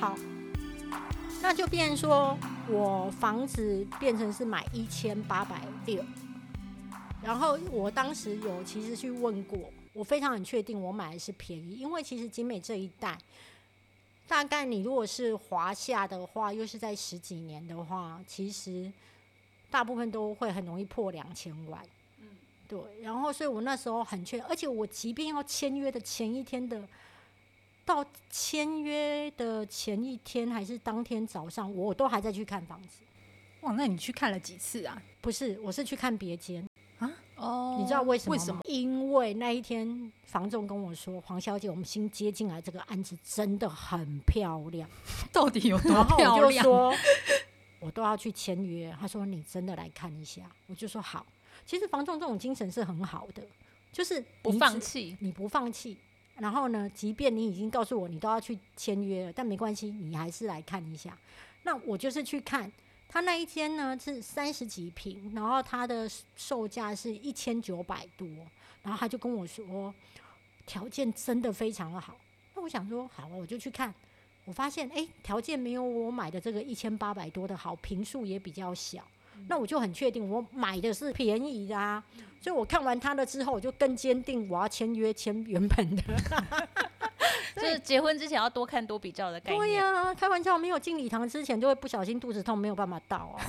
好，那就变说我房子变成是买一千八百六，然后我当时有其实去问过，我非常很确定我买的是便宜，因为其实景美这一带，大概你如果是华夏的话，又是在十几年的话，其实大部分都会很容易破两千万。嗯对，然后所以我那时候很确，而且我即便要签约的前一天的，到签约的前一天还是当天早上，我都还在去看房子。哇，那你去看了几次啊？不是，我是去看别间啊。哦，你知道为什么吗？为什么？因为那一天房仲跟我说，黄小姐，我们新接进来这个案子真的很漂亮。到底有多漂亮？我就说，我都要去签约。他说你真的来看一下，我就说好。其实房仲这种精神是很好的，就是不放弃，你不放弃。然后呢，即便你已经告诉我你都要去签约了，但没关系，你还是来看一下。那我就是去看他那一天呢是三十几平，然后他的售价是一千九百多，然后他就跟我说条件真的非常的好。那我想说好，我就去看。我发现哎，条件没有我买的这个一千八百多的好，坪数也比较小。那我就很确定，我买的是便宜的啊，所以我看完他的之后，我就更坚定我要签约签原本的。就是结婚之前要多看多比较的概念。对呀、啊，开玩笑，没有进礼堂之前就会不小心肚子痛，没有办法到啊。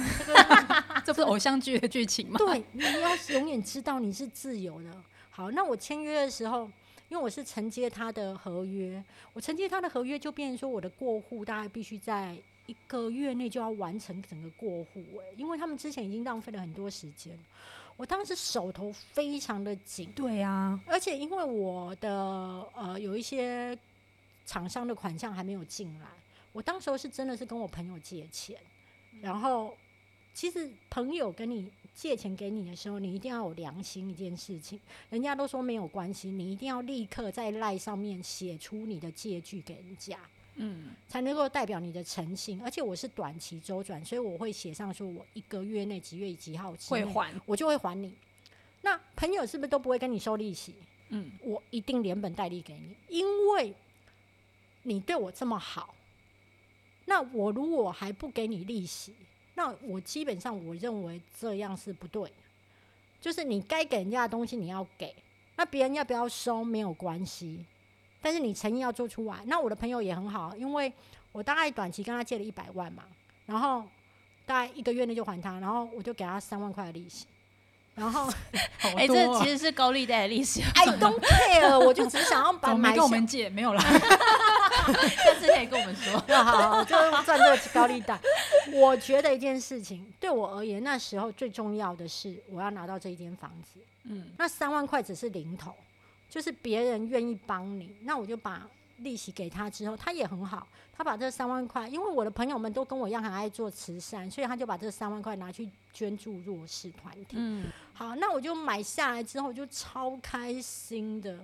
这不是偶像剧的剧情吗？对，你要永远知道你是自由的。好，那我签约的时候，因为我是承接他的合约，我承接他的合约就变成说我的过户大概必须在。一个月内就要完成整个过户，哎，因为他们之前已经浪费了很多时间，我当时手头非常的紧，对啊，而且因为我的呃有一些厂商的款项还没有进来，我当时候是真的是跟我朋友借钱，然后其实朋友跟你借钱给你的时候，你一定要有良心一件事情，人家都说没有关系，你一定要立刻在赖上面写出你的借据给人家。嗯，才能够代表你的诚信，而且我是短期周转，所以我会写上说，我一个月内几月几号会还，我就会还你。那朋友是不是都不会跟你收利息？嗯，我一定连本带利给你，因为你对我这么好。那我如果还不给你利息，那我基本上我认为这样是不对。就是你该给人家的东西你要给，那别人要不要收没有关系。但是你诚意要做出来，那我的朋友也很好，因为我大概短期跟他借了一百万嘛，然后大概一个月内就还他，然后我就给他三万块的利息，然后哎、欸，这其实是高利贷的利息。I don't care，我就只想要把 买。没跟我们借，没有啦。下次可以跟我们说。好，好，就赚这个高利贷。我觉得一件事情对我而言，那时候最重要的是我要拿到这一间房子。嗯，那三万块只是零头。就是别人愿意帮你，那我就把利息给他之后，他也很好，他把这三万块，因为我的朋友们都跟我一样很爱做慈善，所以他就把这三万块拿去捐助弱势团体。嗯，好，那我就买下来之后就超开心的。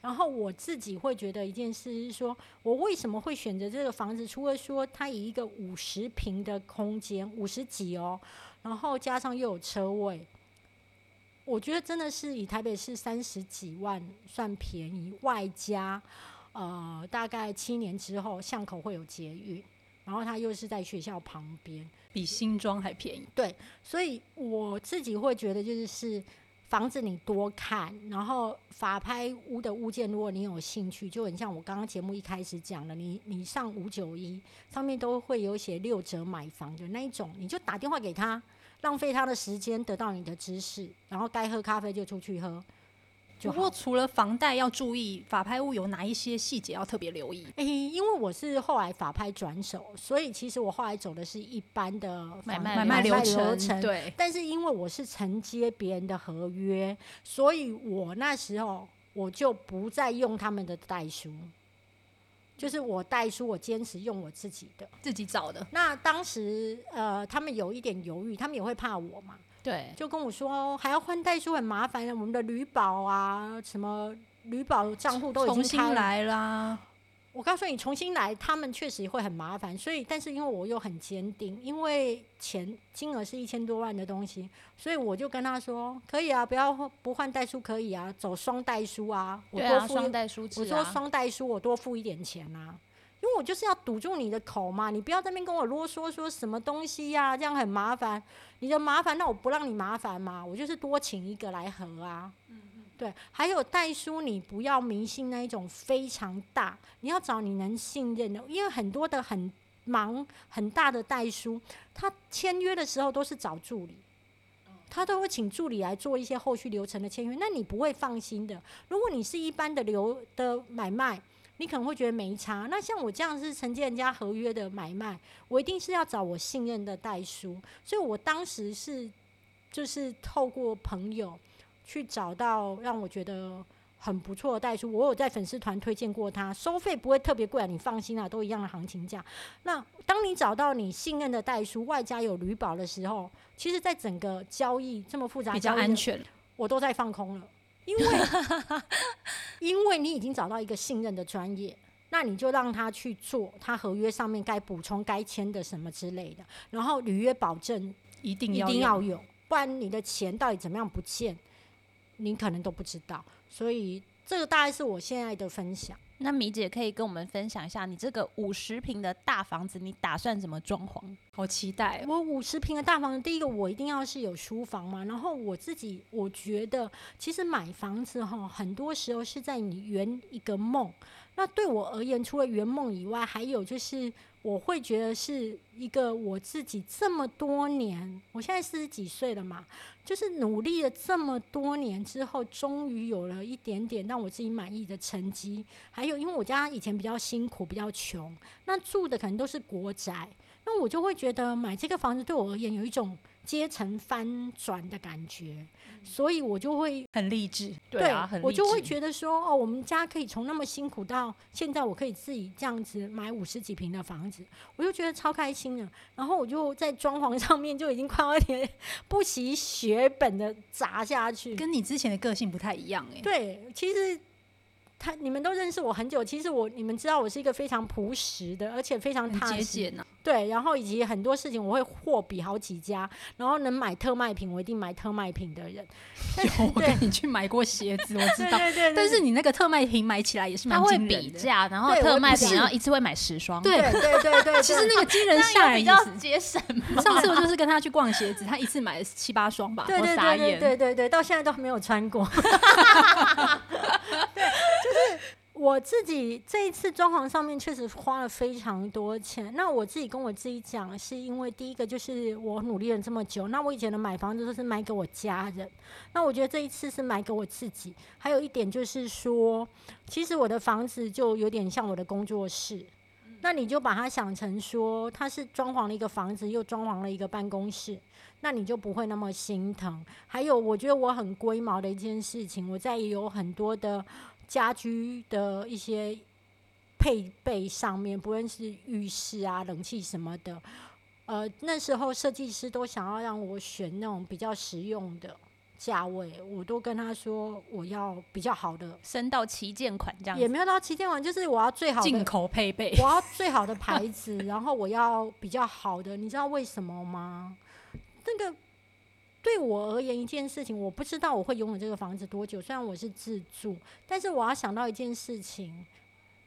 然后我自己会觉得一件事是说，我为什么会选择这个房子？除了说它以一个五十平的空间，五十几哦，然后加上又有车位。我觉得真的是以台北市三十几万算便宜，外加呃大概七年之后巷口会有捷运，然后它又是在学校旁边，比新庄还便宜。对，所以我自己会觉得就是房子你多看，然后法拍屋的物件，如果你有兴趣，就很像我刚刚节目一开始讲的，你你上五九一上面都会有写六折买房的那一种，你就打电话给他。浪费他的时间，得到你的知识，然后该喝咖啡就出去喝。不过除了房贷要注意，法拍屋有哪一些细节要特别留意？诶，因为我是后来法拍转手，所以其实我后来走的是一般的买卖买卖流程。对，但是因为我是承接别人的合约，所以我那时候我就不再用他们的代书。就是我代书，我坚持用我自己的，自己找的。那当时呃，他们有一点犹豫，他们也会怕我嘛，对，就跟我说还要换代书很麻烦，我们的旅保啊，什么旅保账户都已经重新来啦。我告诉你，重新来，他们确实会很麻烦。所以，但是因为我又很坚定，因为钱金额是一千多万的东西，所以我就跟他说，可以啊，不要不换代书可以啊，走双代书啊，我多付，双代书，我说双代书，我多付一点钱啊。因为我就是要堵住你的口嘛，你不要在那边跟我啰嗦说什么东西呀、啊，这样很麻烦。你的麻烦，那我不让你麻烦嘛，我就是多请一个来合啊。嗯嗯，对。还有代书，你不要迷信那一种非常大，你要找你能信任的，因为很多的很忙很大的代书，他签约的时候都是找助理。他都会请助理来做一些后续流程的签约，那你不会放心的。如果你是一般的流的买卖，你可能会觉得没差。那像我这样是承接人家合约的买卖，我一定是要找我信任的代书。所以我当时是就是透过朋友去找到让我觉得。很不错的代书，我有在粉丝团推荐过他，收费不会特别贵啊，你放心啊，都一样的行情价。那当你找到你信任的代书，外加有旅保的时候，其实，在整个交易这么复杂，比较安全，我都在放空了，因为 因为你已经找到一个信任的专业，那你就让他去做他合约上面该补充、该签的什么之类的，然后履约保证一定要一定要有，不然你的钱到底怎么样不见，你可能都不知道。所以这个大概是我现在的分享。那米姐可以跟我们分享一下，你这个五十平的大房子，你打算怎么装潢？好期待！我五十平的大房子，第一个我一定要是有书房嘛。然后我自己我觉得，其实买房子哈，很多时候是在你圆一个梦。那对我而言，除了圆梦以外，还有就是。我会觉得是一个我自己这么多年，我现在四十几岁了嘛，就是努力了这么多年之后，终于有了一点点让我自己满意的成绩。还有，因为我家以前比较辛苦，比较穷，那住的可能都是国宅，那我就会觉得买这个房子对我而言有一种阶层翻转的感觉。所以我就会很励志，对啊，我就会觉得说，哦，我们家可以从那么辛苦到现在，我可以自己这样子买五十几平的房子，我就觉得超开心的。然后我就在装潢上面就已经快要有点 不惜血本的砸下去，跟你之前的个性不太一样哎。对，其实。他你们都认识我很久，其实我你们知道我是一个非常朴实的，而且非常节俭呐。对，然后以及很多事情我会货比好几家，然后能买特卖品我一定买特卖品的人。有，我跟你去买过鞋子，我知道。对对对。但是你那个特卖品买起来也是蛮惊人的。他会比价，然后特卖品然后一次会买十双。对对对对。其实那个惊人下来比较节省。上次我就是跟他去逛鞋子，他一次买了七八双吧。对对对对对对对，到现在都没有穿过。我自己这一次装潢上面确实花了非常多钱。那我自己跟我自己讲，是因为第一个就是我努力了这么久。那我以前的买房子都是买给我家人，那我觉得这一次是买给我自己。还有一点就是说，其实我的房子就有点像我的工作室。那你就把它想成说，它是装潢了一个房子，又装潢了一个办公室，那你就不会那么心疼。还有，我觉得我很龟毛的一件事情，我在也有很多的。家居的一些配备上面，不论是浴室啊、冷气什么的，呃，那时候设计师都想要让我选那种比较实用的价位，我都跟他说我要比较好的，升到旗舰款这样，也没有到旗舰款，就是我要最好的进口配备，我要最好的牌子，然后我要比较好的，你知道为什么吗？那个。对我而言，一件事情我不知道我会拥有这个房子多久。虽然我是自住，但是我要想到一件事情，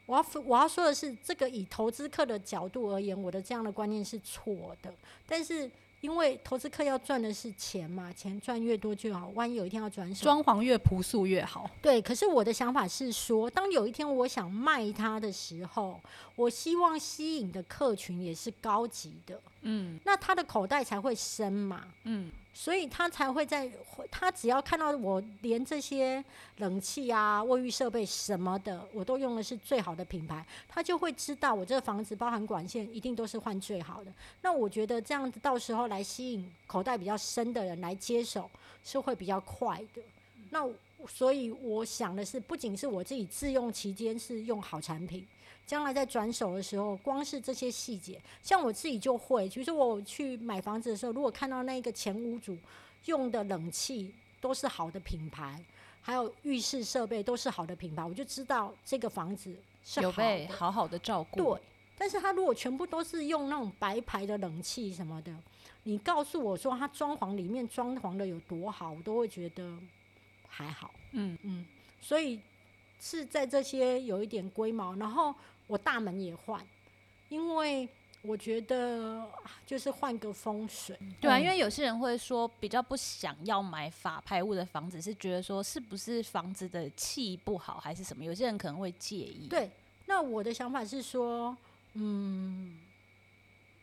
我要我要说的是，这个以投资客的角度而言，我的这样的观念是错的。但是因为投资客要赚的是钱嘛，钱赚越多就好。万一有一天要转手，装潢越朴素越好。对，可是我的想法是说，当有一天我想卖它的时候，我希望吸引的客群也是高级的。嗯，那他的口袋才会深嘛。嗯。所以他才会在，他只要看到我连这些冷气啊、卫浴设备什么的，我都用的是最好的品牌，他就会知道我这个房子包含管线一定都是换最好的。那我觉得这样子到时候来吸引口袋比较深的人来接手是会比较快的。那所以我想的是，不仅是我自己自用期间是用好产品。将来在转手的时候，光是这些细节，像我自己就会，其实我去买房子的时候，如果看到那个前屋主用的冷气都是好的品牌，还有浴室设备都是好的品牌，我就知道这个房子是有被好好的照顾。对，但是他如果全部都是用那种白牌的冷气什么的，你告诉我说他装潢里面装潢的有多好，我都会觉得还好。嗯嗯，所以。是在这些有一点龟毛，然后我大门也换，因为我觉得就是换个风水。对啊，因为有些人会说比较不想要买法拍屋的房子，是觉得说是不是房子的气不好还是什么？有些人可能会介意。对，那我的想法是说，嗯，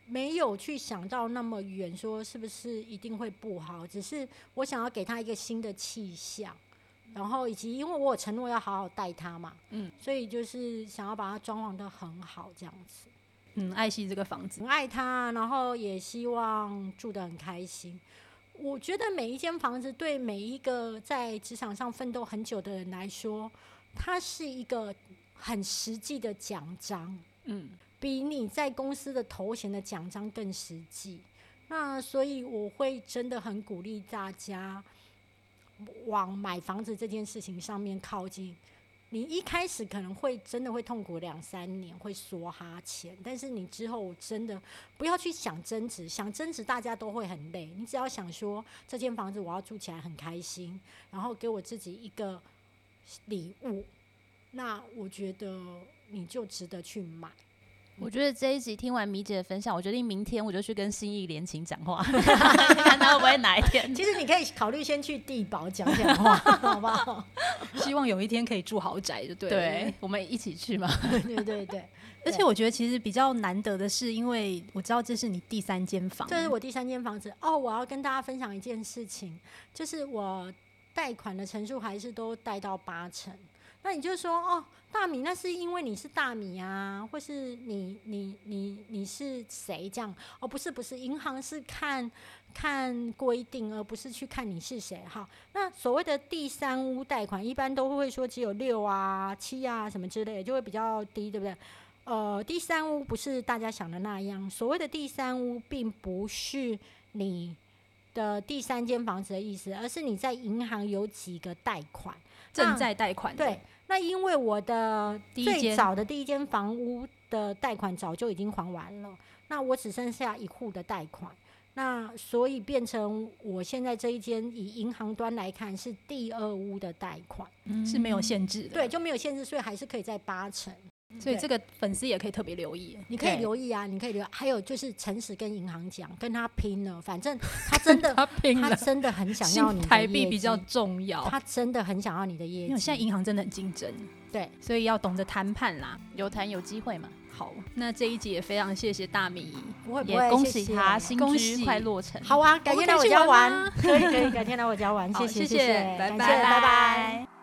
没有去想到那么远，说是不是一定会不好，只是我想要给他一个新的气象。然后以及因为我有承诺要好好带他嘛，嗯，所以就是想要把它装潢的很好这样子，嗯，爱惜这个房子，很爱他，然后也希望住得很开心。我觉得每一间房子对每一个在职场上奋斗很久的人来说，它是一个很实际的奖章，嗯，比你在公司的头衔的奖章更实际。那所以我会真的很鼓励大家。往买房子这件事情上面靠近，你一开始可能会真的会痛苦两三年，会梭哈钱，但是你之后真的不要去想增值，想增值大家都会很累。你只要想说这间房子我要住起来很开心，然后给我自己一个礼物，那我觉得你就值得去买。我觉得这一集听完米姐的分享，我决定明天我就去跟心意联勤讲话，看他会不会哪一天。其实你可以考虑先去地堡讲讲话，好不好？希望有一天可以住豪宅，就对。对，我们一起去嘛。对对对。而且我觉得其实比较难得的是，因为我知道这是你第三间房，这是我第三间房子。哦，我要跟大家分享一件事情，就是我贷款的成数还是都贷到八成。那你就说哦，大米，那是因为你是大米啊，或是你你你你是谁这样？哦，不是不是，银行是看看规定，而不是去看你是谁哈。那所谓的第三屋贷款，一般都会说只有六啊、七啊什么之类的，就会比较低，对不对？呃，第三屋不是大家想的那样，所谓的第三屋，并不是你的第三间房子的意思，而是你在银行有几个贷款，正在贷款，对。那因为我的最早的第一间房屋的贷款早就已经还完了，那我只剩下一户的贷款，那所以变成我现在这一间以银行端来看是第二屋的贷款，嗯，是没有限制的，对，就没有限制，所以还是可以在八成。所以这个粉丝也可以特别留意，你可以留意啊，你可以留意。还有就是诚实跟银行讲，跟他拼了，反正他真的，他拼了，他真的很想要你的台币比较重要，他真的很想要你的业绩。因为现在银行真的很竞争，对，所以要懂得谈判啦，有谈有机会嘛。好，那这一集也非常谢谢大米，不会不会，也恭喜他新居快落成。好啊，改天来我家玩，可以可以，改天来我家玩，谢谢谢谢，拜拜拜拜。